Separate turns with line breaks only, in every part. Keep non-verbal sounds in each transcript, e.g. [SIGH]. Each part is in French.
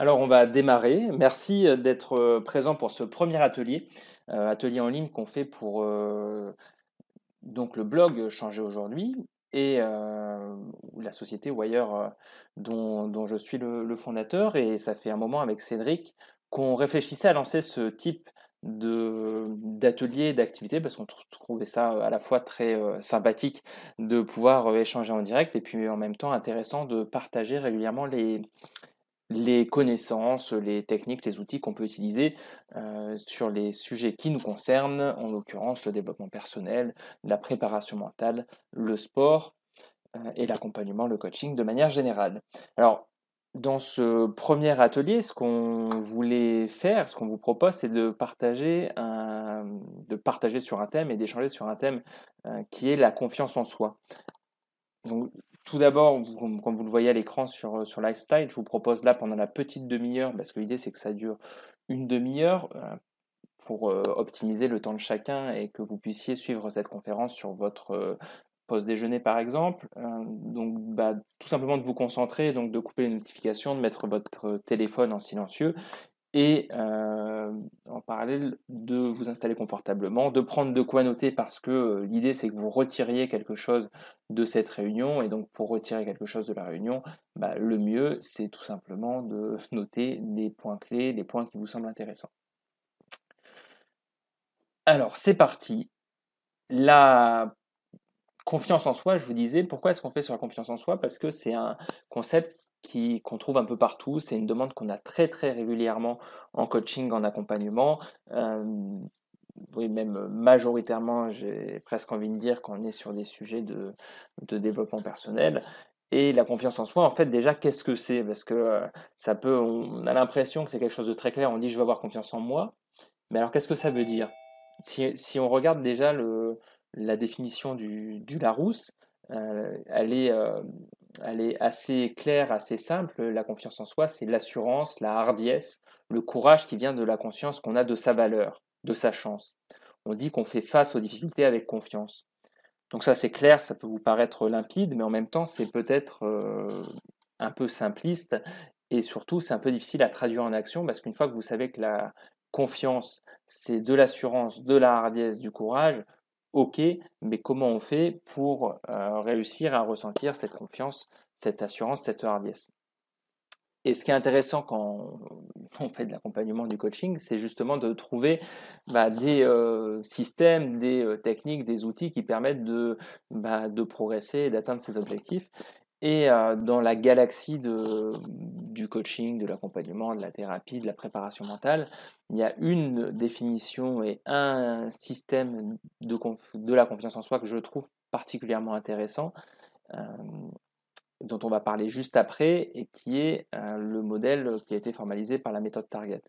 Alors, on va démarrer. Merci euh, d'être euh, présent pour ce premier atelier, euh, atelier en ligne qu'on fait pour donc le blog Changer aujourd'hui et la société Wire dont, dont, je suis le, fondateur. Et ça fait un moment avec Cédric qu'on réfléchissait à lancer ce type d'ateliers, d'activités, parce qu'on trouvait ça à la fois très sympathique de pouvoir échanger en direct et puis en même temps intéressant de partager régulièrement les, les connaissances, les techniques, les outils qu'on peut utiliser euh, sur les sujets qui nous concernent, en l'occurrence le développement personnel, la préparation mentale, le sport euh, et l'accompagnement, le coaching de manière générale. Alors, dans ce premier atelier, ce qu'on voulait faire, ce qu'on vous propose, c'est de partager, sur un thème et d'échanger sur un thème euh, qui est la confiance en soi. Tout d'abord, comme vous le voyez à l'écran sur, sur Lifestyle, je vous propose là pendant la petite demi-heure, parce que l'idée c'est que ça dure une demi-heure euh, pour euh, optimiser le temps de chacun et que vous puissiez suivre cette conférence sur votre euh, pause déjeuner par exemple. donc bah, tout simplement de vous concentrer, donc de couper les notifications, de mettre votre téléphone en silencieux et euh, en parallèle de vous installer confortablement, de prendre de quoi noter parce que euh, l'idée c'est que vous retiriez quelque chose de cette réunion et donc pour retirer quelque chose de la réunion, bah, le mieux c'est tout simplement de [LAUGHS] noter les points clés, les points qui vous semblent intéressants. Alors c'est parti. La confiance en soi, je vous disais, pourquoi est-ce qu'on fait sur la confiance en soi? Parce que c'est un concept qu'on trouve un peu partout. C'est une demande qu'on a très très régulièrement en coaching, en accompagnement. Euh, oui, même majoritairement, j'ai presque envie de dire qu'on est sur des sujets de, de, développement personnel. Et la confiance en soi, en fait, déjà, qu'est-ce que c'est? Parce que euh, ça peut, on a l'impression que c'est quelque chose de très clair. On dit je veux avoir confiance en moi. Mais alors, qu'est-ce que ça veut dire? Si, si, on regarde déjà le, la définition du, Larousse, euh, elle, est, euh, elle est assez claire, assez simple. La confiance en soi, c'est l'assurance, la hardiesse, le courage qui vient de la conscience qu'on a de sa valeur, de sa chance. On dit qu'on fait face aux difficultés avec confiance. Donc ça c'est clair, ça peut vous paraître limpide, mais en même temps c'est peut-être euh, un peu simpliste et surtout c'est un peu difficile à traduire en action parce qu'une fois que vous savez que la confiance c'est de l'assurance, de la hardiesse, du courage, ok, mais comment on fait pour euh, réussir à ressentir cette confiance, cette assurance, cette hardiesse? Et ce qui est intéressant quand [LAUGHS] on fait de l'accompagnement du coaching, c'est justement de trouver bah, des euh, systèmes, des euh, techniques, des outils qui permettent de, bah, de progresser et d'atteindre ses objectifs. Et dans la galaxie de, du coaching, de l'accompagnement, de la thérapie, de la préparation mentale, il y a une définition et un système de, de la confiance en soi que je trouve particulièrement intéressant, dont on va parler juste après, et qui est le modèle qui a été formalisé par la méthode Target.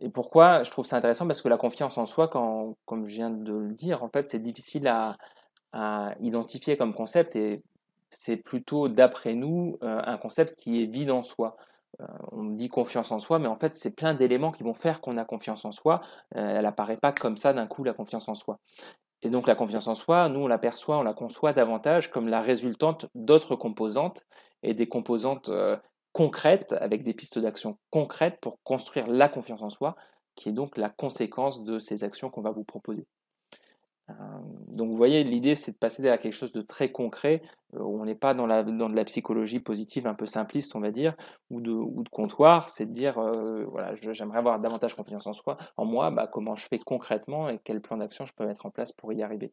Et pourquoi je trouve ça intéressant? Parce que la confiance en soi, quand, comme je viens de le dire, en fait, c'est difficile à, à identifier comme concept et c'est plutôt, d'après nous, euh, un concept qui est vide en soi. Euh, on dit confiance en soi, mais en fait, c'est plein d'éléments qui vont faire qu'on a confiance en soi. Euh, elle n'apparaît pas comme ça d'un coup, la confiance en soi. Et donc la confiance en soi, nous, on l'aperçoit, on la conçoit davantage comme la résultante d'autres composantes et des composantes concrètes, avec des pistes d'action concrètes pour construire la confiance en soi, qui est donc la conséquence de ces actions qu'on va vous proposer. Euh, donc vous voyez, l'idée c'est de passer à quelque chose de très concret, euh, on n'est pas dans, la, dans de la psychologie positive un peu simpliste, on va dire, ou de, ou de comptoir, c'est de dire, euh, voilà, j'aimerais avoir davantage confiance en soi, en moi, bah, comment je fais concrètement et quel plan d'action je peux mettre en place pour y arriver.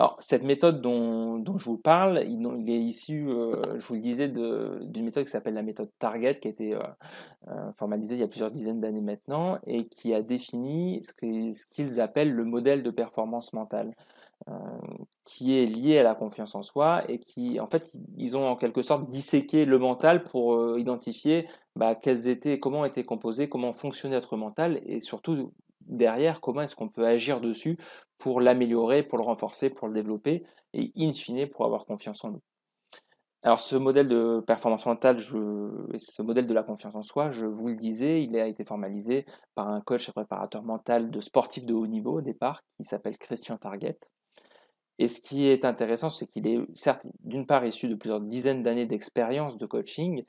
Alors, cette méthode dont, je vous parle, il, est issu, euh, je vous le disais, d'une méthode qui s'appelle la méthode Target, qui a été euh, euh, formalisée il y a plusieurs dizaines d'années maintenant, et qui a défini ce qu'ils appellent le modèle de performance mentale, qui est lié à la confiance en soi, et qui, en fait, ils ont en quelque sorte disséqué le mental pour identifier bah, quels étaient, comment était composé, comment fonctionnait notre mental, et surtout derrière, comment est-ce qu'on peut agir dessus pour l'améliorer, pour le renforcer, pour le développer, et in fine, pour avoir confiance en nous? Alors ce modèle de performance mentale, ce modèle de la confiance en soi, je vous le disais, il a été formalisé par un coach et préparateur mental de sportifs de haut niveau au départ, qui s'appelle Christian Target. Et ce qui est intéressant, c'est qu'il est certes d'une part issu de plusieurs dizaines d'années d'expérience de coaching,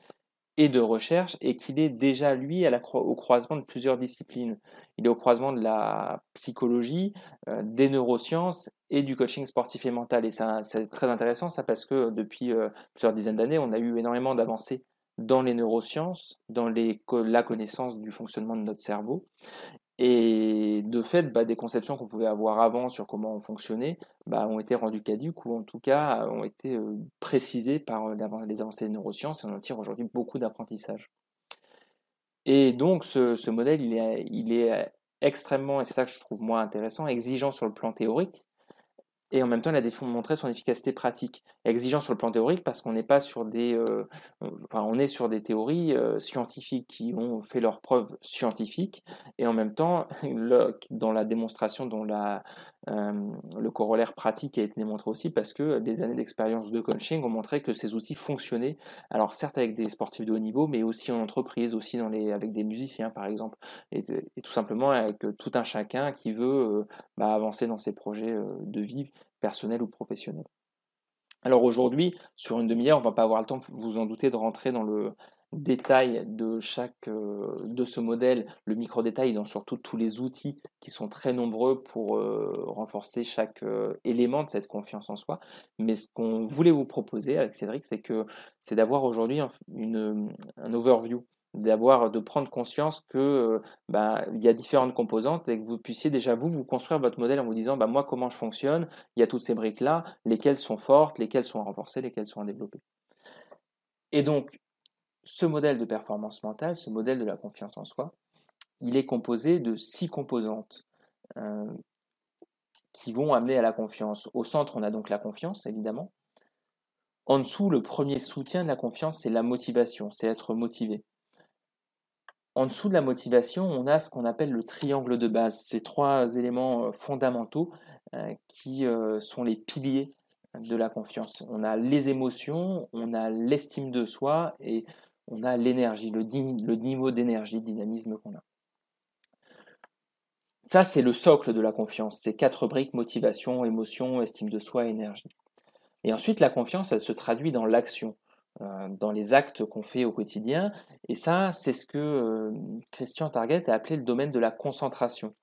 et de recherche et qu'il est déjà, lui, au croisement de plusieurs disciplines. Il est au croisement de la psychologie, euh, des neurosciences et du coaching sportif et mental. Et c'est très intéressant ça parce que depuis euh, plusieurs dizaines d'années, on a eu énormément d'avancées dans les neurosciences, dans la connaissance du fonctionnement de notre cerveau. Et de fait, bah, des conceptions qu'on pouvait avoir avant sur comment on fonctionnait bah, ont été rendues caduques ou en tout cas ont été euh, précisées par euh, les avancées des neurosciences et on en tire aujourd'hui beaucoup d'apprentissage. Et donc ce, modèle, il est, il est extrêmement, et c'est ça que je trouve moins intéressant, exigeant sur le plan théorique, et en même temps, il a démontré son efficacité pratique. Exigeant sur le plan théorique parce qu'on n'est pas sur des, euh, on est sur des théories euh, scientifiques qui ont fait leurs preuves scientifiques, et en même temps, [LAUGHS] dans la démonstration, dont la, euh, le corollaire pratique a été démontré aussi parce que des années d'expérience de coaching ont montré que ces outils fonctionnaient. Alors certes avec des sportifs de haut niveau, mais aussi en entreprise, aussi dans les, avec des musiciens par exemple, et, tout simplement avec tout un chacun qui veut bah, avancer dans ses projets de vie personnel ou professionnel. Alors aujourd'hui, sur une demi-heure, on ne va pas avoir le temps, vous en doutez, de rentrer dans le détail de chaque euh, de ce modèle, le micro-détail dans surtout tous les outils qui sont très nombreux pour euh, renforcer chaque euh, élément de cette confiance en soi. Mais ce qu'on voulait vous proposer avec Cédric, c'est que c'est d'avoir aujourd'hui un overview d'avoir de prendre conscience que bah, il y a différentes composantes et que vous puissiez déjà vous construire votre modèle en vous disant bah, moi comment je fonctionne? Il y a toutes ces briques là lesquelles sont fortes? Lesquelles sont à renforcer lesquelles sont à développer et donc ce modèle de performance mentale ce modèle de la confiance en soi il est composé de six composantes qui vont amener à la confiance. Au centre on a donc la confiance évidemment. En dessous, le premier soutien de la confiance, c'est la motivation, c'est être motivé. En dessous de la motivation, on a ce qu'on appelle le triangle de base, ces trois éléments euh, fondamentaux euh, qui euh, sont les piliers de la confiance. On a les émotions, on a l'estime de soi et on a l'énergie, le, niveau d'énergie, dynamisme qu'on a. Ça, c'est le socle de la confiance. Ces quatre briques, motivation, émotion, estime de soi, énergie. Et ensuite, la confiance, elle se traduit dans l'action. Euh, dans les actes qu'on fait au quotidien. Et ça, c'est ce que euh, Christian Target a appelé le domaine de la concentration.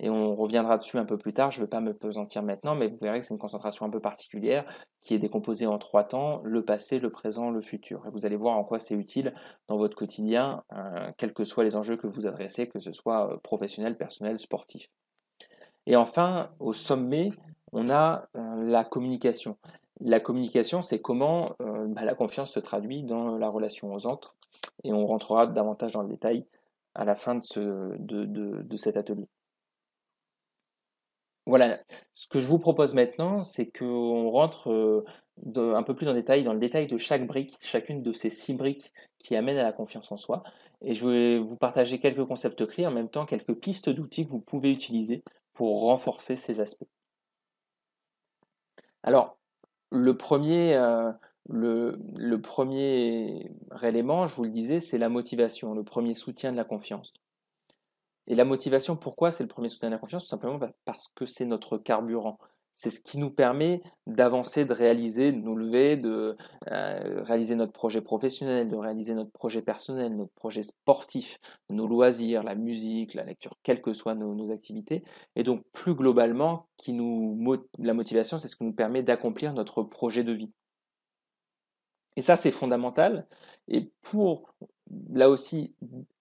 Et on reviendra dessus un peu plus tard, je ne vais pas me pesantir maintenant, mais vous verrez que c'est une concentration un peu particulière qui est décomposée en trois temps, le passé, le présent, le futur. Et vous allez voir en quoi c'est utile dans votre quotidien, euh, quels que soient les enjeux que vous adressez, que ce soit professionnel, personnel, sportif. Et enfin, au sommet, on a la communication. La communication, c'est comment euh, bah, la confiance se traduit dans la relation aux autres. Et on rentrera davantage dans le détail à la fin de, ce, de, cet atelier. Voilà, ce que je vous propose maintenant, c'est qu'on rentre euh, un peu plus en détail dans le détail de chaque brique, chacune de ces six briques qui amènent à la confiance en soi. Et je vais vous partager quelques concepts clés, en même temps quelques pistes d'outils que vous pouvez utiliser pour renforcer ces aspects. Alors, le premier, euh, le, premier élément, je vous le disais, c'est la motivation, le premier soutien de la confiance. Et la motivation, pourquoi c'est le premier soutien de la confiance? Tout simplement parce que c'est notre carburant. C'est ce qui nous permet d'avancer, de réaliser, de nous lever, de euh, réaliser notre projet professionnel, de réaliser notre projet personnel, notre projet sportif, nos loisirs, la musique, la lecture, quelles que soient nos, activités. Et donc, plus globalement, qui nous, la motivation, c'est ce qui nous permet d'accomplir notre projet de vie. Et ça, c'est fondamental. Et pour, là aussi,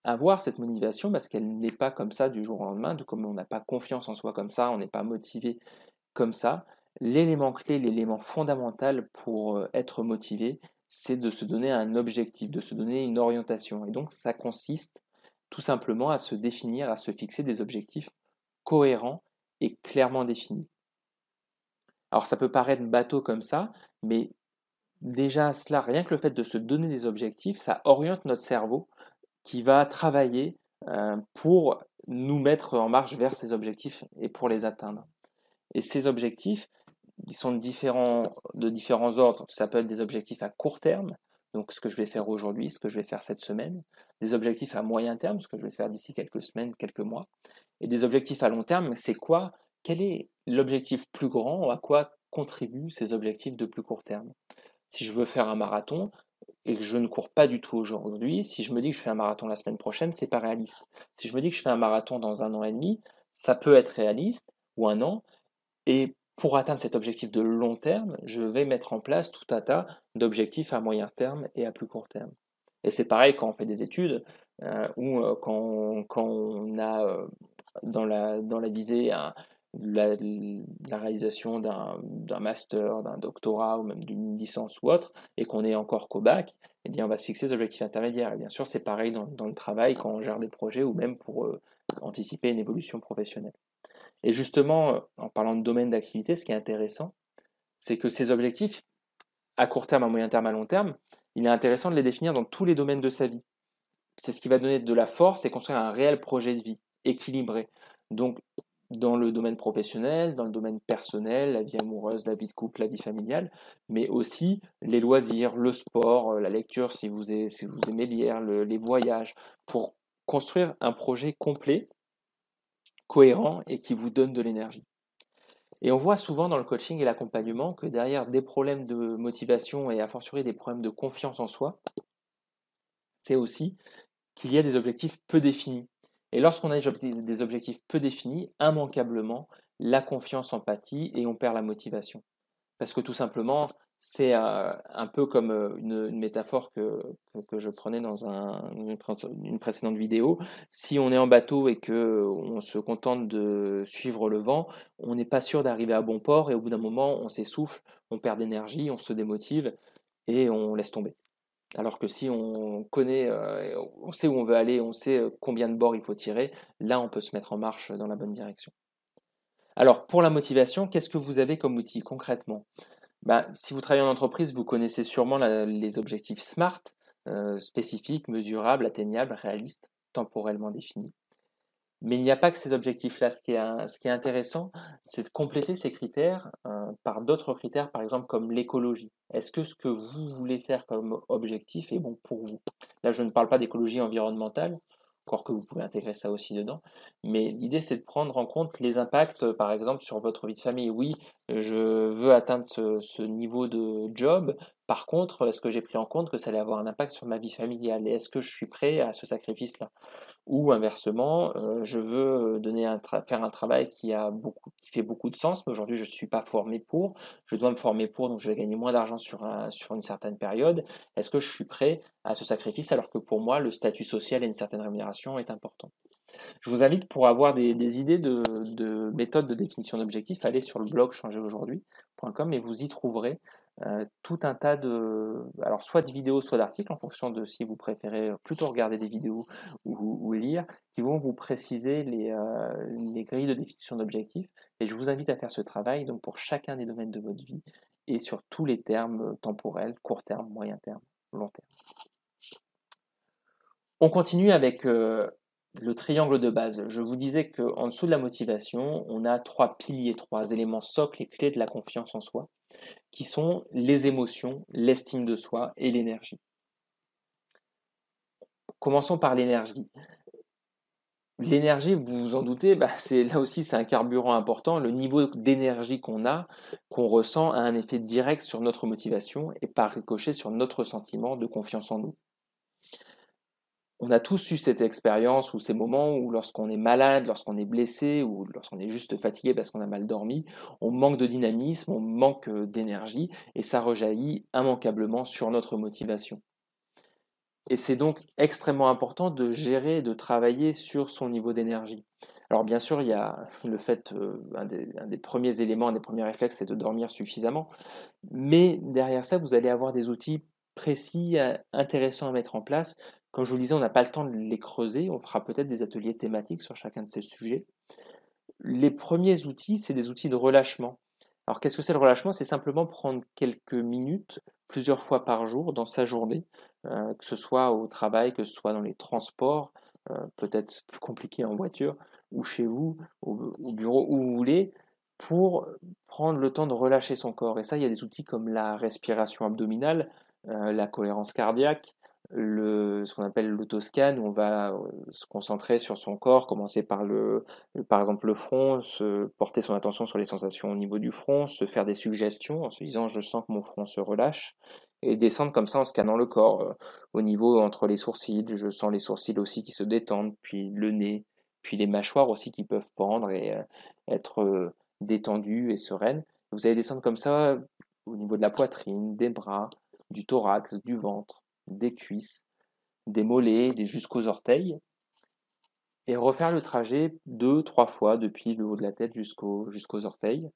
avoir cette motivation, parce qu'elle n'est pas comme ça du jour au lendemain, de comme on n'a pas confiance en soi comme ça, on n'est pas motivé comme ça, l'élément clé, l'élément fondamental pour euh, être motivé, c'est de se donner un objectif, de se donner une orientation. Et donc ça consiste tout simplement à se définir, à se fixer des objectifs cohérents et clairement définis. Alors ça peut paraître bateau comme ça, mais déjà cela, rien que le fait de se donner des objectifs, ça oriente notre cerveau qui va travailler euh, pour nous mettre en marche vers ces objectifs et pour les atteindre. Et ces objectifs, ils sont de différents, de différents ordres. Ça peut être des objectifs à court terme, donc ce que je vais faire aujourd'hui, ce que je vais faire cette semaine, des objectifs à moyen terme, ce que je vais faire d'ici quelques semaines, quelques mois, et des objectifs à long terme, c'est quoi Quel est l'objectif plus grand À quoi contribuent ces objectifs de plus court terme? Si je veux faire un marathon, et que je ne cours pas du tout aujourd'hui, si je me dis que je fais un marathon la semaine prochaine, c'est pas réaliste. Si je me dis que je fais un marathon dans un an et demi, ça peut être réaliste, ou un an, et pour atteindre cet objectif de long terme, je vais mettre en place tout un tas d'objectifs à moyen terme et à plus court terme. Et c'est pareil quand on fait des études euh, ou euh, quand, on a euh, dans, la, visée la, réalisation d'un master, d'un doctorat ou même d'une licence ou autre, et qu'on est encore qu'au bac, eh bien on va se fixer des objectifs intermédiaires. Et bien sûr, c'est pareil dans, dans, le travail quand on gère des projets ou même pour anticiper une évolution professionnelle. Et justement, en parlant de domaine d'activité, ce qui est intéressant, c'est que ces objectifs, à court terme, à moyen terme, à long terme, il est intéressant de les définir dans tous les domaines de sa vie. C'est ce qui va donner de la force et construire un réel projet de vie équilibré. Donc, dans le domaine professionnel, dans le domaine personnel, la vie amoureuse, la vie de couple, la vie familiale, mais aussi les loisirs, le sport, euh, la lecture si vous aimez lire, les voyages, pour construire un projet complet, cohérent et qui vous donne de l'énergie. Et on voit souvent dans le coaching et l'accompagnement que derrière des problèmes de motivation et à fortiori des problèmes de confiance en soi, c'est aussi qu'il y a des objectifs peu définis. Et lorsqu'on a des objectifs peu définis, immanquablement, la confiance empathie et on perd la motivation. Parce que tout simplement, c'est euh, un peu comme euh, une, métaphore que, je prenais dans un, une, précédente vidéo. Si on est en bateau et que on se contente de suivre le vent, on n'est pas sûr d'arriver à bon port et au bout d'un moment, on s'essouffle, on perd d'énergie, on se démotive et on laisse tomber. Alors que si on connaît, euh, on sait où on veut aller, on sait combien de bords il faut tirer, là on peut se mettre en marche dans la bonne direction. Alors pour la motivation, qu'est-ce que vous avez comme outil concrètement? Bah, si vous travaillez en entreprise, vous connaissez sûrement les objectifs SMART, euh, spécifiques, mesurables, atteignables, réalistes, temporellement définis. Mais il n'y a pas que ces objectifs-là. Ce, qui est, intéressant, c'est de compléter ces critères euh, par d'autres critères, par exemple comme l'écologie. Est-ce que ce que vous voulez faire comme objectif est bon pour vous? Là, je ne parle pas d'écologie environnementale, encore que vous pouvez intégrer ça aussi dedans. Mais l'idée, c'est de prendre en compte les impacts, euh, par exemple, sur votre vie de famille. Oui, je veux atteindre ce, niveau de job. Par contre, est-ce que j'ai pris en compte que ça allait avoir un impact sur ma vie familiale? Est-ce que je suis prêt à ce sacrifice-là? Ou inversement, euh, je veux euh, faire un travail qui, fait beaucoup de sens, mais aujourd'hui je ne suis pas formé pour. Je dois me former pour, donc je vais gagner moins d'argent sur, un, sur une certaine période. Est-ce que je suis prêt à ce sacrifice alors que pour moi, le statut social et une certaine rémunération est important? Je vous invite pour avoir des, idées de, méthodes de définition d'objectifs, aller sur le blog changeraujourd'hui.com et vous y trouverez euh, tout un tas de, alors soit de vidéos, soit d'articles, en fonction de si vous préférez plutôt regarder des vidéos ou, lire, qui vont vous préciser euh, les, grilles de définition d'objectifs. Et je vous invite à faire ce travail donc pour chacun des domaines de votre vie et sur tous les termes temporels, court terme, moyen terme, long terme. On continue avec euh, le triangle de base. Je vous disais qu'en dessous de la motivation, on a trois piliers, trois éléments socles et clés de la confiance en soi, qui sont les émotions, l'estime de soi et l'énergie. Commençons par l'énergie. L'énergie, vous vous en doutez, bah, c'est là aussi c'est un carburant important. Le niveau d'énergie qu'on a, qu'on ressent, a un effet direct sur notre motivation et par ricochet sur notre sentiment de confiance en nous on a tous eu cette expérience ou ces moments où lorsqu'on est malade, lorsqu'on est blessé ou lorsqu'on est juste fatigué parce qu'on a mal dormi, on manque de dynamisme, on manque euh, d'énergie et ça rejaillit immanquablement sur notre motivation. Et c'est donc extrêmement important de gérer, de travailler sur son niveau d'énergie. Alors bien sûr, il y a le fait, euh, un, des, un, des, premiers éléments, un des premiers réflexes, c'est de dormir suffisamment. Mais derrière ça, vous allez avoir des outils précis, euh, intéressants à mettre en place comme je vous le disais, on n'a pas le temps de les creuser. On fera peut-être des ateliers thématiques sur chacun de ces sujets. Les premiers outils, c'est des outils de relâchement. Alors qu'est-ce que c'est le relâchement? C'est simplement prendre quelques minutes, plusieurs fois par jour dans sa journée, euh, que ce soit au travail, que ce soit dans les transports, euh, peut-être plus compliqué en voiture, ou chez vous, au, bureau, où vous voulez, pour prendre le temps de relâcher son corps. Et ça, il y a des outils comme la respiration abdominale, euh, la cohérence cardiaque, le, ce qu'on appelle l'autoscan, où on va euh, se concentrer sur son corps, commencer par, le, par exemple le front, se porter son attention sur les sensations au niveau du front, se faire des suggestions en se disant je sens que mon front se relâche, et descendre comme ça en scannant le corps, euh, au niveau entre les sourcils. Je sens les sourcils aussi qui se détendent, puis le nez, puis les mâchoires aussi qui peuvent pendre et euh, être détendues et sereines. Vous allez descendre comme ça au niveau de la poitrine, des bras, du thorax, du ventre, des cuisses, des mollets, jusqu'aux orteils. Et refaire le trajet deux, trois fois depuis le haut de la tête jusqu'aux orteils.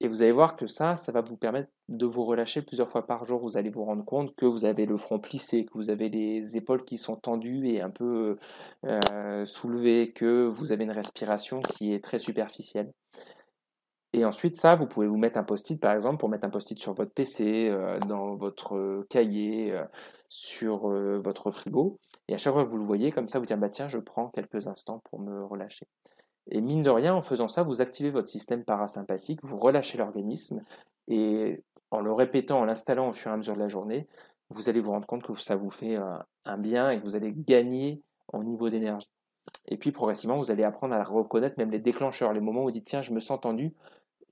Et vous allez voir que ça, ça va vous permettre de vous relâcher plusieurs fois par jour. Vous allez vous rendre compte que vous avez le front plissé, que vous avez les épaules qui sont tendues et un peu euh, soulevées, que vous avez une respiration qui est très superficielle. Et ensuite, ça, vous pouvez vous mettre un post-it, par exemple, pour mettre un post-it sur votre PC, euh, dans votre cahier, euh, sur votre frigo. Et à chaque fois que vous le voyez, comme ça, vous dites, bah, tiens, je prends quelques instants pour me relâcher. Et mine de rien, en faisant ça, vous activez votre système parasympathique, vous relâchez l'organisme, et en le répétant, en l'installant au fur et à mesure de la journée, vous allez vous rendre compte que ça vous fait un, bien et que vous allez gagner en niveau d'énergie. Et puis progressivement, vous allez apprendre à reconnaître même les déclencheurs, les moments où vous dites tiens, je me sens tendu,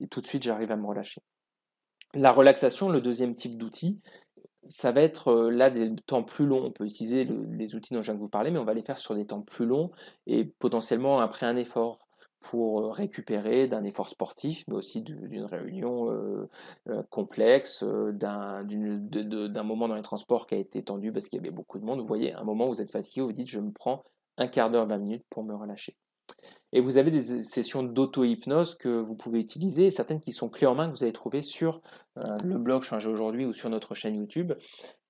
et tout de suite j'arrive à me relâcher. La relaxation, le deuxième type d'outil, ça va être là des temps plus longs. On peut utiliser les outils dont je viens de vous parler, mais on va les faire sur des temps plus longs et potentiellement après un effort pour récupérer d'un effort sportif, mais aussi d'une réunion complexe, d'un moment dans les transports qui a été tendu parce qu'il y avait beaucoup de monde. Vous voyez, un moment où vous êtes fatigué, vous dites je me prends un quart d'heure, 20 minutes pour me relâcher. Et vous avez des sessions d'auto-hypnose que vous pouvez utiliser, certaines qui sont clés en main que vous allez trouver sur le blog Changer aujourd'hui ou sur notre chaîne YouTube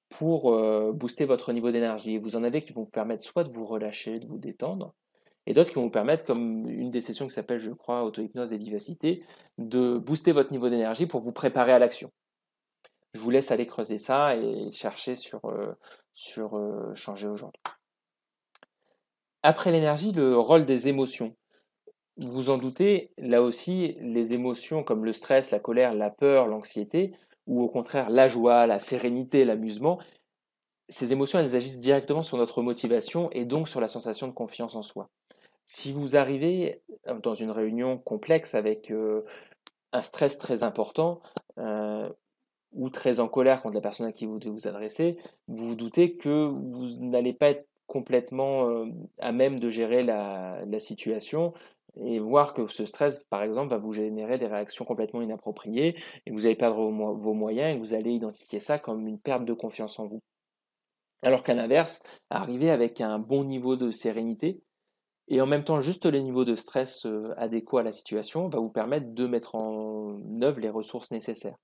pour booster votre niveau d'énergie. Vous en avez qui vont vous permettre soit de vous relâcher, de vous détendre, et d'autres qui vont vous permettre, comme une des sessions qui s'appelle, je crois, auto-hypnose et vivacité, de booster votre niveau d'énergie pour vous préparer à l'action. Je vous laisse aller creuser ça et chercher sur, euh, sur euh, changer aujourd'hui. Après l'énergie, le rôle des émotions. Vous en doutez, là aussi, les émotions comme le stress, la colère, la peur, l'anxiété, ou au contraire la joie, la sérénité, l'amusement, ces émotions, elles agissent directement sur notre motivation et donc sur la sensation de confiance en soi. Si vous arrivez euh, dans une réunion complexe avec euh, un stress très important euh, ou très en colère contre la personne à qui vous devez vous adresser, vous vous doutez que vous n'allez pas être complètement à même de gérer la, situation et voir que ce stress, par exemple, va vous générer des réactions complètement inappropriées et vous allez perdre vos moyens et vous allez identifier ça comme une perte de confiance en vous. Alors qu'à l'inverse, arriver avec un bon niveau de sérénité, et en même temps, juste les niveaux de stress euh, adéquats à la situation va vous permettre de mettre en œuvre les ressources nécessaires.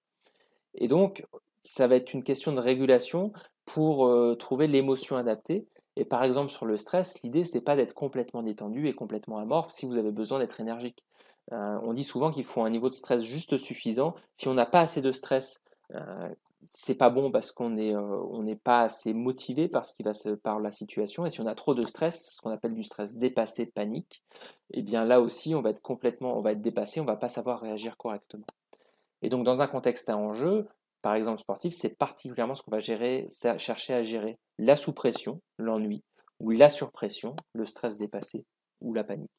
Et donc, ça va être une question de régulation pour euh, trouver l'émotion adaptée. Et par exemple, sur le stress, l'idée, c'est pas d'être complètement détendu et complètement amorphe si vous avez besoin d'être énergique. Euh, on dit souvent qu'il faut un niveau de stress juste suffisant. Si on n'a pas assez de stress c'est pas bon parce qu'on n'est euh, pas assez motivé par ce qui va se, par la situation et si on a trop de stress, ce qu'on appelle du stress dépassé, panique, eh bien là aussi on va être complètement, on va être dépassé, on va pas savoir réagir correctement. Et donc dans un contexte à enjeu, par exemple sportif, c'est particulièrement ce qu'on va chercher à gérer la sous-pression, l'ennui, ou la surpression, le stress dépassé ou la panique.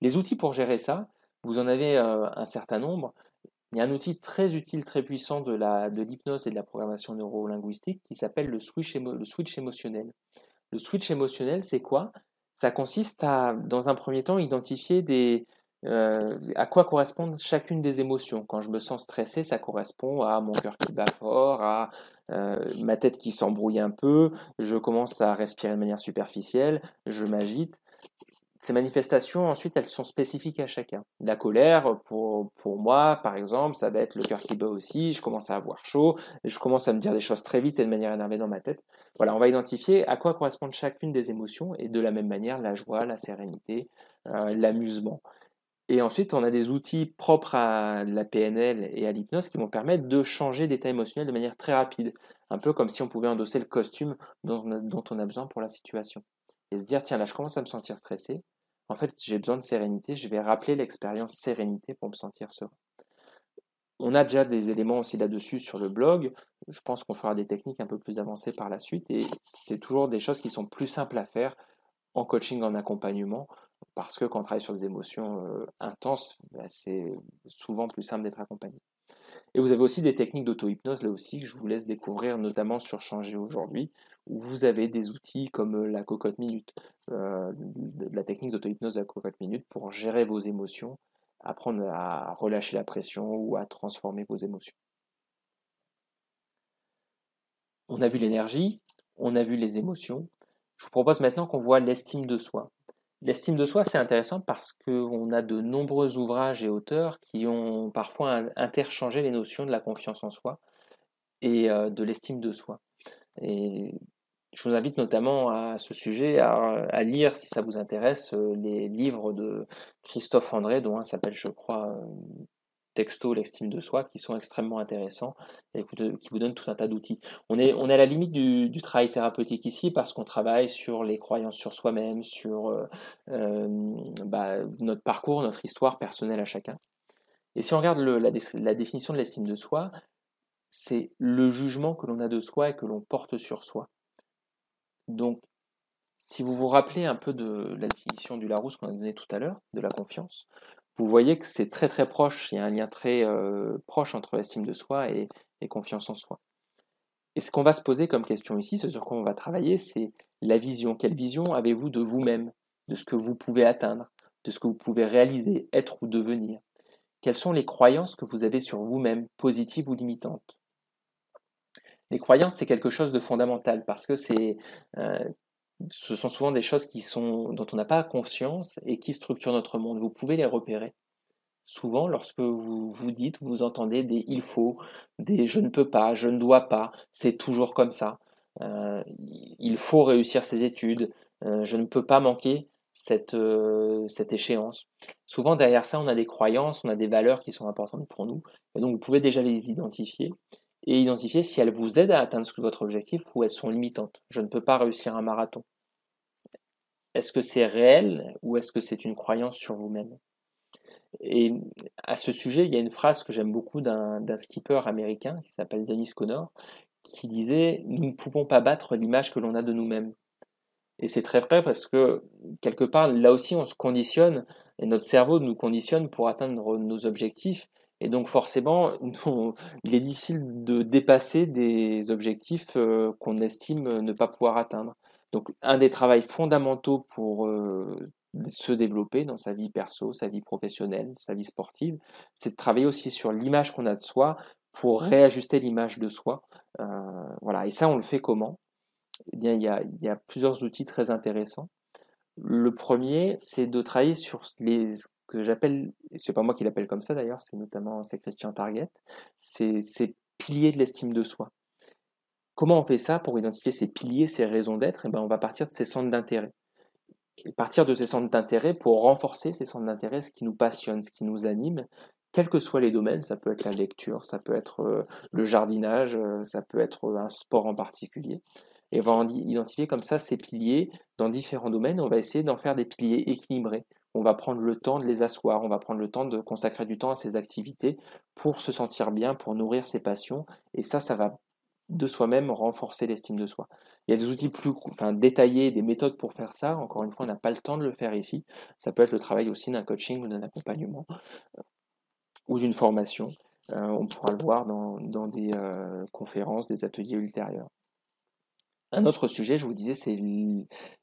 Les outils pour gérer ça, vous en avez euh, un certain nombre. Il y a un outil très utile, très puissant de l'hypnose et de la programmation neurolinguistique qui s'appelle le switch, le switch émotionnel. Le switch émotionnel, c'est quoi? Ça consiste à, dans un premier temps, identifier des, euh, à quoi correspondent chacune des émotions? Quand je me sens stressé, ça correspond à mon cœur qui bat fort, à euh, ma tête qui s'embrouille un peu, je commence à respirer de manière superficielle, je m'agite. Ces manifestations, ensuite, elles sont spécifiques à chacun. La colère, pour, pour moi, par exemple, ça va être le cœur qui bat aussi, je commence à avoir chaud, je commence à me dire des choses très vite et de manière énervée dans ma tête. Voilà, on va identifier à quoi correspondent chacune des émotions, et de la même manière, la joie, la sérénité, euh, l'amusement. Et ensuite, on a des outils propres à la PNL et à l'hypnose qui vont permettre de changer d'état émotionnel de manière très rapide. Un peu comme si on pouvait endosser le costume dont, on a besoin pour la situation et se dire tiens là je commence à me sentir stressé. En fait j'ai besoin de sérénité, je vais rappeler l'expérience sérénité pour me sentir serein. On a déjà des éléments aussi là-dessus sur le blog. Je pense qu'on fera des techniques un peu plus avancées par la suite et c'est toujours des choses qui sont plus simples à faire en coaching, en accompagnement, parce que quand on travaille sur des émotions euh, intenses, bah, c'est souvent plus simple d'être accompagné. Et vous avez aussi des techniques d'auto-hypnose, là aussi, que je vous laisse découvrir, notamment sur Changer aujourd'hui, où vous avez des outils comme la cocotte minute, la technique d'auto-hypnose de la cocotte minute pour gérer vos émotions, apprendre à relâcher la pression ou à transformer vos émotions. On a vu l'énergie, on a vu les émotions. Je vous propose maintenant qu'on voit l'estime de soi. L'estime de soi, c'est intéressant parce qu'on a de nombreux ouvrages et auteurs qui ont parfois interchangé les notions de la confiance en soi et euh, de l'estime de soi. Et je vous invite notamment à ce sujet à, lire, si ça vous intéresse, euh, les livres de Christophe André, dont un s'appelle, je crois, euh, texto l'estime de soi qui sont extrêmement intéressants et qui vous donnent tout un tas d'outils. On est, à la limite du, travail thérapeutique ici parce qu'on travaille sur les croyances sur soi-même, sur euh, euh, bah, notre parcours, notre histoire personnelle à chacun. Et si on regarde la, la définition de l'estime de soi, c'est le jugement que l'on a de soi et que l'on porte sur soi. Donc, si vous vous rappelez un peu de la définition du Larousse qu'on a donnée tout à l'heure, de la confiance, vous voyez que c'est très très proche, il y a un lien très euh, proche entre estime de soi et, confiance en soi. Et ce qu'on va se poser comme question ici, ce sur quoi on va travailler, c'est la vision. Quelle vision avez-vous de vous-même, de ce que vous pouvez atteindre, de ce que vous pouvez réaliser, être ou devenir? Quelles sont les croyances que vous avez sur vous-même, positives ou limitantes? Les croyances, c'est quelque chose de fondamental parce que c'est euh, ce sont souvent des choses qui sont, dont on n'a pas conscience et qui structurent notre monde. Vous pouvez les repérer. Souvent, lorsque vous vous dites, vous entendez des il faut, des je ne peux pas, je ne dois pas, c'est toujours comme ça. Euh, il faut réussir ses études, euh, je ne peux pas manquer cette, euh, cette échéance. Souvent, derrière ça, on a des croyances, on a des valeurs qui sont importantes pour nous. Et donc, vous pouvez déjà les identifier et identifier si elles vous aident à atteindre votre objectif ou elles sont limitantes. Je ne peux pas réussir un marathon. Est-ce que c'est réel ou est-ce que c'est une croyance sur vous-même? Et à ce sujet, il y a une phrase que j'aime beaucoup d'un skipper américain qui s'appelle Dennis Connor qui disait Nous ne pouvons pas battre l'image que l'on a de nous-mêmes. Et c'est très vrai parce que quelque part, là aussi, on se conditionne et notre cerveau nous conditionne pour atteindre nos objectifs. Et donc forcément, [LAUGHS] il est difficile de dépasser des objectifs euh, qu'on estime ne pas pouvoir atteindre. Donc un des travaux fondamentaux pour euh, se développer dans sa vie perso, sa vie professionnelle, sa vie sportive, c'est de travailler aussi sur l'image qu'on a de soi pour réajuster l'image de soi. Euh, voilà. Et ça, on le fait comment? Eh bien, il y, a, il y a plusieurs outils très intéressants. Le premier, c'est de travailler sur les, que j'appelle, c'est pas moi qui l'appelle comme ça d'ailleurs, c'est notamment c'est Christian Target, c'est ces piliers de l'estime de soi. Comment on fait ça pour identifier ces piliers, ces raisons d'être? Et eh ben, On va partir de ces centres d'intérêt. Partir de ces centres d'intérêt pour renforcer ces centres d'intérêt, ce qui nous passionne, ce qui nous anime, quels que soient les domaines, ça peut être la lecture, ça peut être euh, le jardinage, euh, ça peut être un sport en particulier. Et on va identifier comme ça ces piliers dans différents domaines. On va essayer d'en faire des piliers équilibrés on va prendre le temps de les asseoir, on va prendre le temps de consacrer du temps à ces activités pour se sentir bien, pour nourrir ses passions. Et ça, ça va de soi-même renforcer l'estime de soi. Il y a des outils plus enfin, détaillés, des méthodes pour faire ça. Encore une fois, on n'a pas le temps de le faire ici. Ça peut être le travail aussi d'un coaching ou d'un accompagnement euh, ou d'une formation. Euh, on pourra le voir dans, des euh, conférences, des ateliers ultérieurs. Un autre sujet, je vous disais, c'est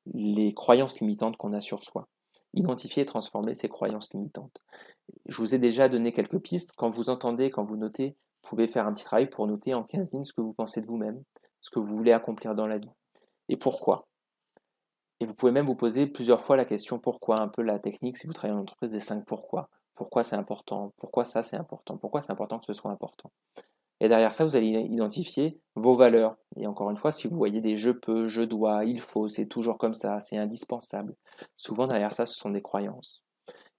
les croyances limitantes qu'on a sur soi identifier et transformer ces croyances limitantes. Je vous ai déjà donné quelques pistes. Quand vous entendez, quand vous notez, vous pouvez faire un petit travail pour noter en 15 lignes ce que vous pensez de vous-même, ce que vous voulez accomplir dans la vie et pourquoi? Et vous pouvez même vous poser plusieurs fois la question pourquoi, un peu la technique si vous travaillez en entreprise des 5 pourquoi. Pourquoi c'est important? Pourquoi ça c'est important? Pourquoi c'est important que ce soit important? Et derrière ça, vous allez identifier vos valeurs. Et encore une fois, si vous voyez des je peux, je dois, il faut, c'est toujours comme ça, c'est indispensable. Souvent, derrière ça, ce sont des croyances.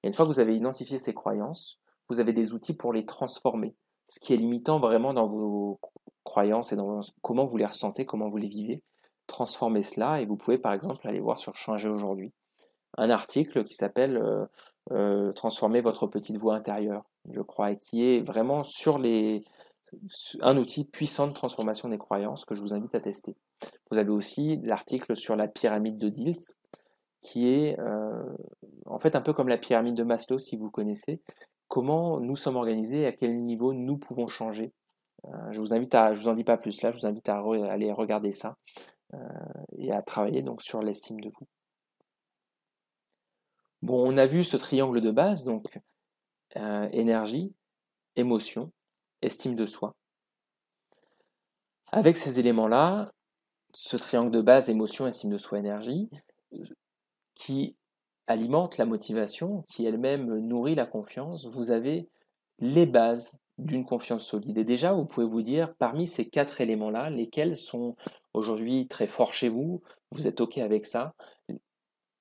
Et une fois que vous avez identifié ces croyances, vous avez des outils pour les transformer. Ce qui est limitant vraiment dans vos croyances et dans comment vous les ressentez, comment vous les vivez. Transformez cela et vous pouvez par exemple aller voir sur Changer aujourd'hui un article qui s'appelle euh, euh, Transformer votre petite voix intérieure, je crois, et qui est vraiment sur les, un outil puissant de transformation des croyances que je vous invite à tester. Vous avez aussi l'article sur la pyramide de Diels, qui est euh, en fait un peu comme la pyramide de Maslow si vous connaissez. comment nous sommes organisés, à quel niveau nous pouvons changer. je vous invite à, je vous en dis pas plus là, je vous invite à aller regarder ça et à travailler donc sur l'estime de vous. Bon, on a vu ce triangle de base, donc énergie, émotion, estime de soi. Avec ces éléments-là, ce triangle de base, émotion, estime de soi, énergie, qui alimente la motivation, qui elle-même nourrit la confiance, vous avez les bases d'une confiance solide. Et déjà, vous pouvez vous dire, parmi ces quatre éléments-là, lesquels sont aujourd'hui très forts chez vous, vous êtes OK avec ça,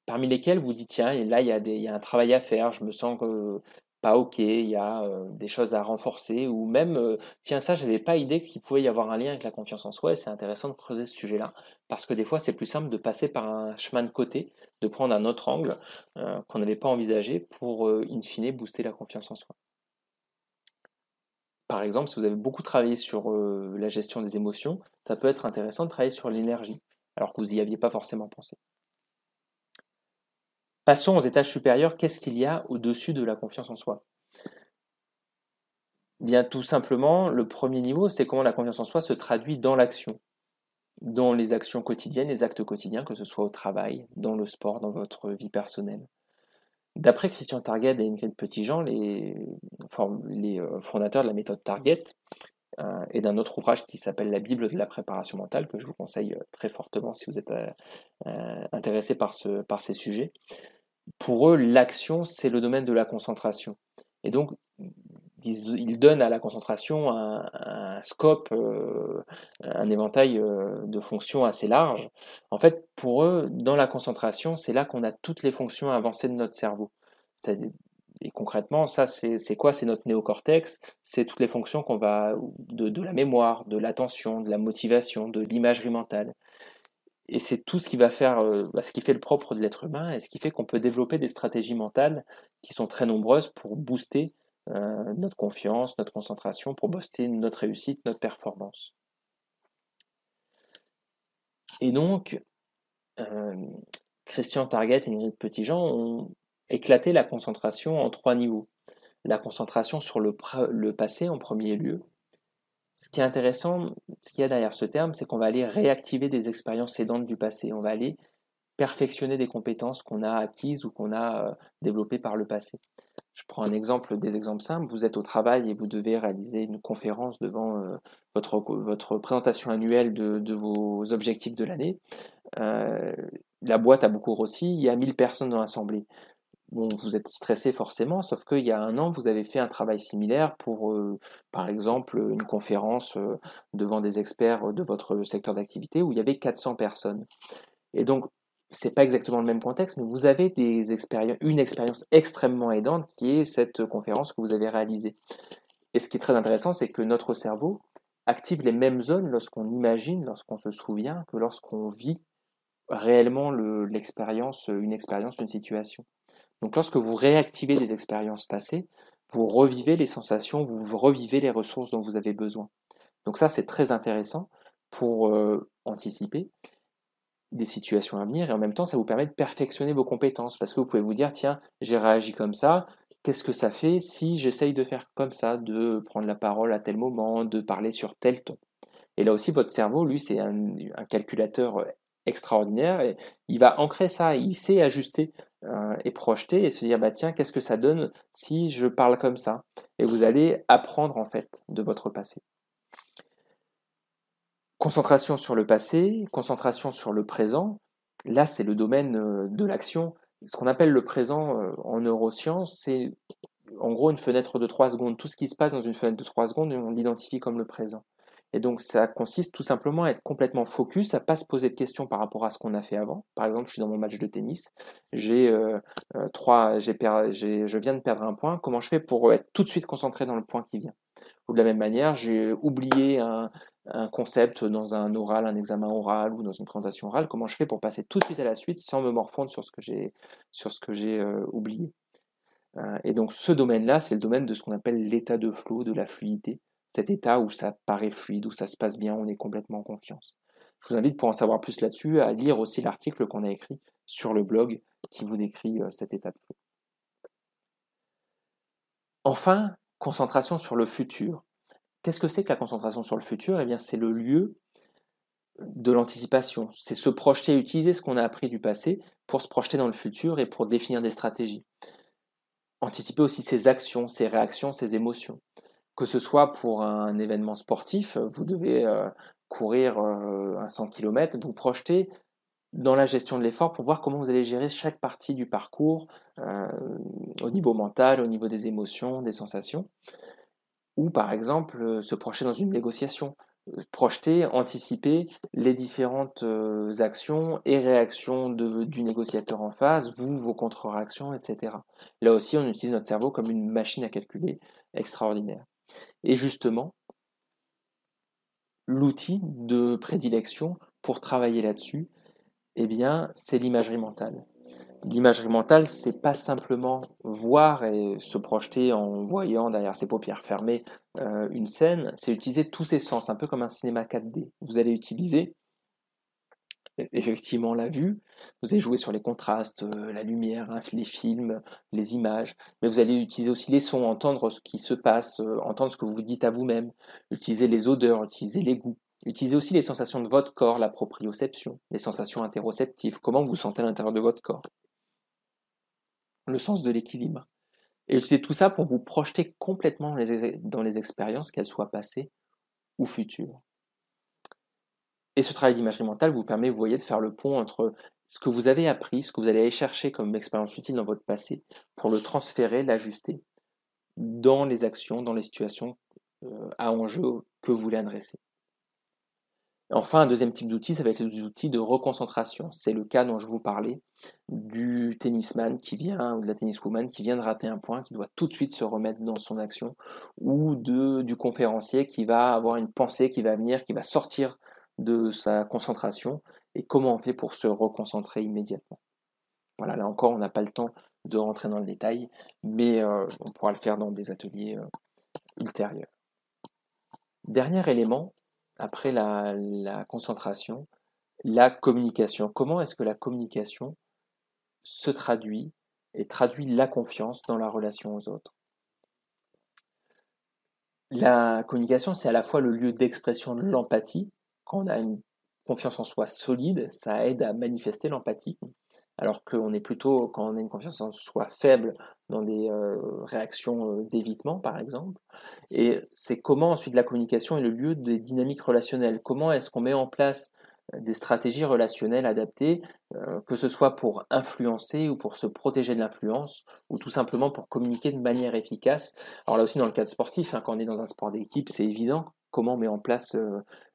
parmi lesquels vous dites, tiens, là, il y, a un travail à faire, je me sens que pas OK, il y a des choses à renforcer, ou même, tiens, ça, je n'avais pas idée qu'il pouvait y avoir un lien avec la confiance en soi, et c'est intéressant de creuser ce sujet-là, parce que des fois, c'est plus simple de passer par un chemin de côté, de prendre un autre angle qu'on n'avait pas envisagé pour, in fine, booster la confiance en soi. Par exemple, si vous avez beaucoup travaillé sur la gestion des émotions, ça peut être intéressant de travailler sur l'énergie, alors que vous n'y aviez pas forcément pensé. Passons aux étages supérieurs. Qu'est-ce qu'il y a au-dessus de la confiance en soi? Bien, tout simplement, le premier niveau, c'est comment la confiance en soi se traduit dans l'action, dans les actions quotidiennes, les actes quotidiens, que ce soit au travail, dans le sport, dans votre vie personnelle. D'après Christian Target et Ingrid Petitjean, les, les euh, fondateurs de la méthode Target, euh, et d'un autre ouvrage qui s'appelle La Bible de la préparation mentale, que je vous conseille euh, très fortement si vous êtes intéressé par ces sujets pour eux, l'action, c'est le domaine de la concentration. Et donc, ils, donnent à la concentration un, scope, euh, un éventail euh, de fonctions assez large. En fait, pour eux, dans la concentration, c'est là qu'on a toutes les fonctions avancées de notre cerveau. Et concrètement, ça, c'est quoi? C'est notre néocortex, c'est toutes les fonctions qu'on va de, de, la mémoire, de l'attention, de la motivation, de l'imagerie mentale. Et c'est tout ce qui va faire, euh, bah, ce qui fait le propre de l'être humain et ce qui fait qu'on peut développer des stratégies mentales qui sont très nombreuses pour booster euh, notre confiance, notre concentration, pour booster notre réussite, notre performance. Et donc, euh, Christian Target et Ingrid Petitjean ont éclaté la concentration en trois niveaux. La concentration sur le passé en premier lieu, ce qui est intéressant, ce qu'il y a derrière ce terme, c'est qu'on va aller réactiver des expériences aidantes du passé. On va aller perfectionner des compétences qu'on a acquises ou qu'on a euh, développées par le passé. Je prends un exemple, des exemples simples. Vous êtes au travail et vous devez réaliser une conférence devant euh, votre, votre présentation annuelle de, vos objectifs de l'année. Euh, la boîte a beaucoup grossi, il y a 1000 personnes dans l'assemblée vous êtes stressé forcément, sauf qu'il y a un an, vous avez fait un travail similaire pour, euh, par exemple, une conférence euh, devant des experts de votre secteur d'activité où il y avait 400 personnes. Et donc, c'est pas exactement le même contexte, mais vous avez des une expérience extrêmement aidante qui est cette conférence que vous avez réalisée. Et ce qui est très intéressant, c'est que notre cerveau active les mêmes zones lorsqu'on imagine, lorsqu'on se souvient, que lorsqu'on vit réellement l'expérience, une expérience, une situation. Donc lorsque vous réactivez des expériences passées, vous revivez les sensations, vous revivez les ressources dont vous avez besoin. Donc ça, c'est très intéressant pour euh, anticiper des situations à venir et en même temps, ça vous permet de perfectionner vos compétences parce que vous pouvez vous dire, tiens, j'ai réagi comme ça, qu'est-ce que ça fait si j'essaye de faire comme ça, de prendre la parole à tel moment, de parler sur tel ton? Et là aussi, votre cerveau, lui, c'est un, un calculateur extraordinaire et il va ancrer ça, il sait ajuster euh, et projeter et se dire bah tiens qu'est-ce que ça donne si je parle comme ça? Et vous allez apprendre en fait de votre passé. Concentration sur le passé, concentration sur le présent. Là c'est le domaine euh, de l'action. Ce qu'on appelle le présent euh, en neurosciences, c'est en gros une fenêtre de 3 secondes. Tout ce qui se passe dans une fenêtre de 3 secondes, on l'identifie comme le présent. Et donc, ça consiste tout simplement à être complètement focus, à pas se poser de questions par rapport à ce qu'on a fait avant. Par exemple, je suis dans mon match de tennis, j'ai euh, euh, trois, j'ai je viens de perdre un point. Comment je fais pour être tout de suite concentré dans le point qui vient? Ou de la même manière, j'ai oublié un, concept dans un oral, un examen oral ou dans une présentation orale. Comment je fais pour passer tout de suite à la suite sans me morfondre sur ce que j'ai, sur ce que j'ai euh, oublié? Et donc, ce domaine-là, c'est le domaine de ce qu'on appelle l'état de flow, de la fluidité cet état où ça paraît fluide, où ça se passe bien, on est complètement en confiance. Je vous invite pour en savoir plus là-dessus à lire aussi l'article qu'on a écrit sur le blog qui vous décrit euh, cet état de flow. Enfin, concentration sur le futur. Qu'est-ce que c'est que la concentration sur le futur? Eh bien, c'est le lieu de l'anticipation. C'est se projeter, utiliser ce qu'on a appris du passé pour se projeter dans le futur et pour définir des stratégies. Anticiper aussi ses actions, ses réactions, ses émotions. Que ce soit pour un événement sportif, vous devez euh, courir euh, un 100 km, vous projetez dans la gestion de l'effort pour voir comment vous allez gérer chaque partie du parcours euh, au niveau mental, au niveau des émotions, des sensations. Ou par exemple, se projeter dans une négociation projeter, anticiper les différentes actions et réactions du négociateur en face, vous, vos contre-réactions, etc. Là aussi, on utilise notre cerveau comme une machine à calculer extraordinaire. Et justement, l'outil de prédilection pour travailler là-dessus, eh bien, c'est l'imagerie mentale l'imagerie mentale, c'est pas simplement voir et se projeter en voyant derrière ses paupières fermées euh, une scène, c'est utiliser tous ses sens, un peu comme un cinéma 4D. Vous allez utiliser effectivement la vue, vous allez jouer sur les contrastes, euh, la lumière, hein, les films, les images, mais vous allez utiliser aussi les sons, entendre ce qui se passe, euh, entendre ce que vous dites à vous-même, utiliser les odeurs, utiliser les goûts. Utilisez aussi les sensations de votre corps, la proprioception, les sensations interoceptives, comment vous sentez à l'intérieur de votre corps? Le sens de l'équilibre. Et c'est tout ça pour vous projeter complètement dans les, expériences, qu'elles soient passées ou futures. Et ce travail d'imagerie mentale vous permet, vous voyez, de faire le pont entre ce que vous avez appris, ce que vous allez aller chercher comme expérience utile dans votre passé, pour le transférer, l'ajuster dans les actions, dans les situations euh, à enjeu que vous voulez adresser. Enfin, un deuxième type d'outil, ça va être les outils de reconcentration. C'est le cas dont je vous parlais du tennisman qui vient, ou de la tenniswoman qui vient de rater un point, qui doit tout de suite se remettre dans son action, ou de, du conférencier qui va avoir une pensée qui va venir, qui va sortir de sa concentration, et comment on fait pour se reconcentrer immédiatement. Voilà, là encore, on n'a pas le temps de rentrer dans le détail, mais euh, on pourra le faire dans des ateliers euh, ultérieurs. Dernier élément, après la, concentration, la communication. Comment est-ce que la communication se traduit et traduit la confiance dans la relation aux autres? La communication, c'est à la fois le lieu d'expression de l'empathie. Quand on a une confiance en soi solide, ça aide à manifester l'empathie alors qu'on est plutôt, quand on a une confiance en soi faible, dans des euh, réactions euh, d'évitement, par exemple. Et c'est comment ensuite la communication est le lieu des dynamiques relationnelles. Comment est-ce qu'on met en place euh, des stratégies relationnelles adaptées, que ce soit pour influencer ou pour se protéger de l'influence, ou tout simplement pour communiquer de manière efficace. Alors là aussi, dans le cadre sportif, hein, quand on est dans un sport d'équipe, c'est évident comment on met en place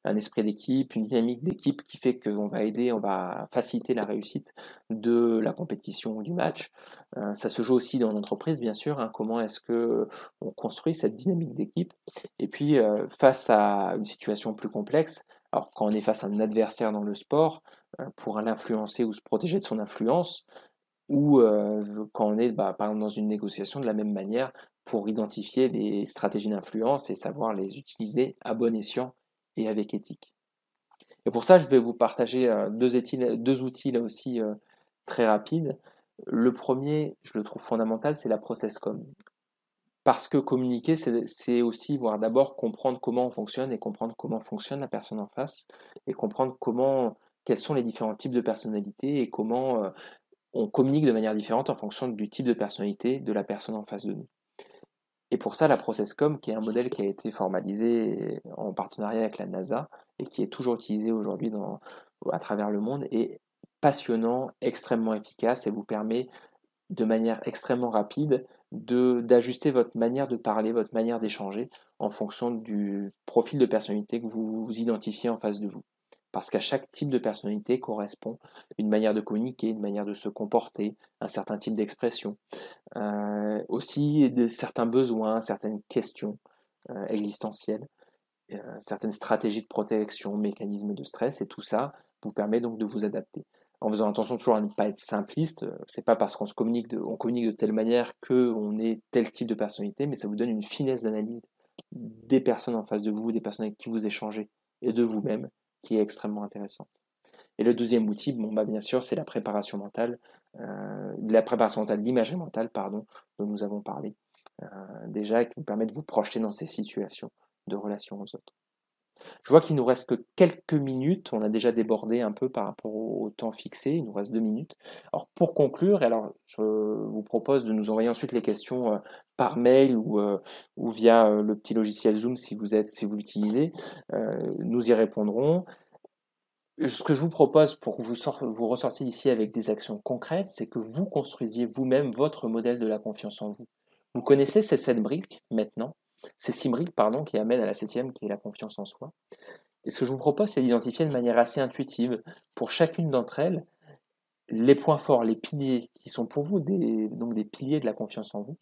un esprit d'équipe, une dynamique d'équipe qui fait qu'on va aider, on va faciliter la réussite de la compétition ou du match. Euh, ça se joue aussi dans l'entreprise, bien sûr. Hein, comment est-ce que on construit cette dynamique d'équipe Et puis, euh, face à une situation plus complexe, alors quand on est face à un adversaire dans le sport, euh, pour l'influencer ou se protéger de son influence, ou quand on est bah, par exemple dans une négociation de la même manière pour identifier les stratégies d'influence et savoir les utiliser à bon escient et avec éthique. Et pour ça, je vais vous partager euh, deux, outils là aussi euh, très rapides. Le premier, je le trouve fondamental, c'est la process com. Parce que communiquer, c'est aussi voir d'abord comprendre comment on fonctionne et comprendre comment fonctionne la personne en face et comprendre comment, quels sont les différents types de personnalités et comment euh, on communique de manière différente en fonction du type de personnalité de la personne en face de nous. Et pour ça, la ProcessCom, qui est un modèle qui a été formalisé en partenariat avec la NASA et qui est toujours utilisé aujourd'hui à travers le monde, est passionnant, extrêmement efficace et vous permet de manière extrêmement rapide d'ajuster votre manière de parler, votre manière d'échanger en fonction du profil de personnalité que vous identifiez en face de vous parce qu'à chaque type de personnalité correspond une manière de communiquer, une manière de se comporter, un certain type d'expression, euh, aussi certains besoins, certaines questions euh, existentielles, euh, certaines stratégies de protection, mécanismes de stress, et tout ça vous permet donc de vous adapter. En faisant attention toujours à ne pas être simpliste, c'est pas parce qu'on se communique de, on communique de telle manière qu'on est tel type de personnalité, mais ça vous donne une finesse d'analyse des personnes en face de vous, des personnes avec qui vous échangez et de vous-même, qui est extrêmement intéressante. Et le deuxième outil, bon, bah, bien sûr, c'est la préparation mentale, euh, la préparation mentale, l'imagerie mentale, pardon, dont nous avons parlé déjà qui vous permet de vous projeter dans ces situations de relations aux autres. Je vois qu'il nous reste que quelques minutes. On a déjà débordé un peu par rapport au, temps fixé. Il nous reste deux minutes. Alors pour conclure, alors je vous propose de nous envoyer ensuite les questions euh, par mail ou, euh, via euh, le petit logiciel Zoom si vous êtes si vous l'utilisez. nous y répondrons. Ce que je vous propose pour que vous, vous ressortiez ici avec des actions concrètes, c'est que vous construisiez vous-même votre modèle de la confiance en vous. Vous connaissez ces sept briques maintenant? C'est Simbrick, pardon, qui amène à la septième, qui est la confiance en soi. Et ce que je vous propose, c'est d'identifier de manière assez intuitive, pour chacune d'entre elles, les points forts, les piliers qui sont pour vous donc des piliers de la confiance en vous,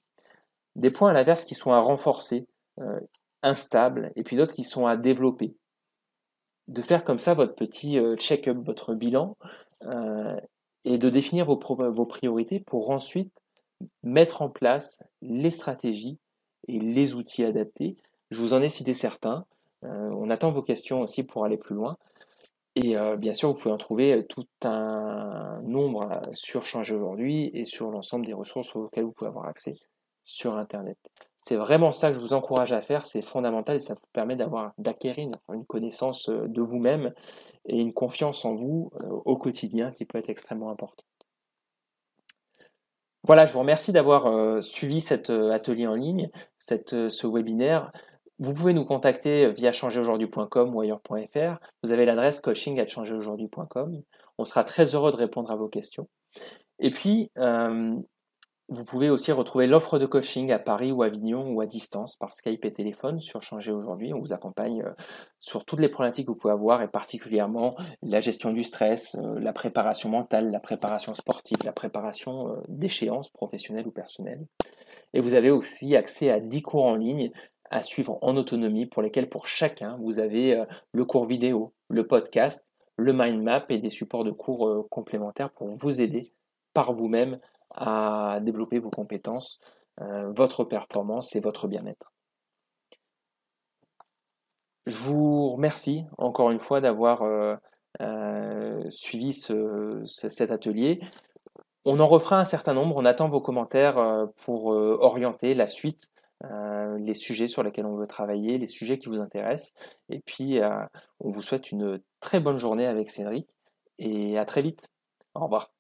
des points à l'inverse qui sont à renforcer, euh, instables, et puis d'autres qui sont à développer. De faire comme ça votre petit euh, check-up, votre bilan, euh, et de définir vos priorités pour ensuite mettre en place les stratégies et les outils adaptés. Je vous en ai cité certains. Euh, on attend vos questions aussi pour aller plus loin. Et euh, bien sûr, vous pouvez en trouver euh, tout un nombre sur Changer aujourd'hui et sur l'ensemble des ressources auxquelles vous pouvez avoir accès sur Internet. C'est vraiment ça que je vous encourage à faire, c'est fondamental et ça vous permet d'acquérir une, connaissance de vous-même et une confiance en vous au quotidien qui peut être extrêmement importante. Voilà, je vous remercie d'avoir euh, suivi cet euh, atelier en ligne, euh, ce webinaire. Vous pouvez nous contacter via changeraujourd'hui.com ou ailleurs.fr. Vous avez l'adresse coaching at. On sera très heureux de répondre à vos questions. Et puis, vous pouvez aussi retrouver l'offre de coaching à Paris ou à Avignon ou à distance par Skype et téléphone sur Changer aujourd'hui. On vous accompagne sur toutes les problématiques que vous pouvez avoir et particulièrement la gestion du stress, la préparation mentale, la préparation sportive, la préparation euh, d'échéances professionnelles ou personnelles. Et vous avez aussi accès à 10 cours en ligne à suivre en autonomie pour lesquels pour chacun vous avez le cours vidéo, le podcast, le mind map et des supports de cours complémentaires pour vous aider par vous-même à développer vos compétences, euh, votre performance et votre bien-être. Je vous remercie encore une fois d'avoir euh, euh, suivi cet atelier. On en refera un certain nombre. On attend vos commentaires pour orienter la suite, les sujets sur lesquels on veut travailler, les sujets qui vous intéressent. Et puis, on vous souhaite une très bonne journée avec Cédric et à très vite. Au revoir.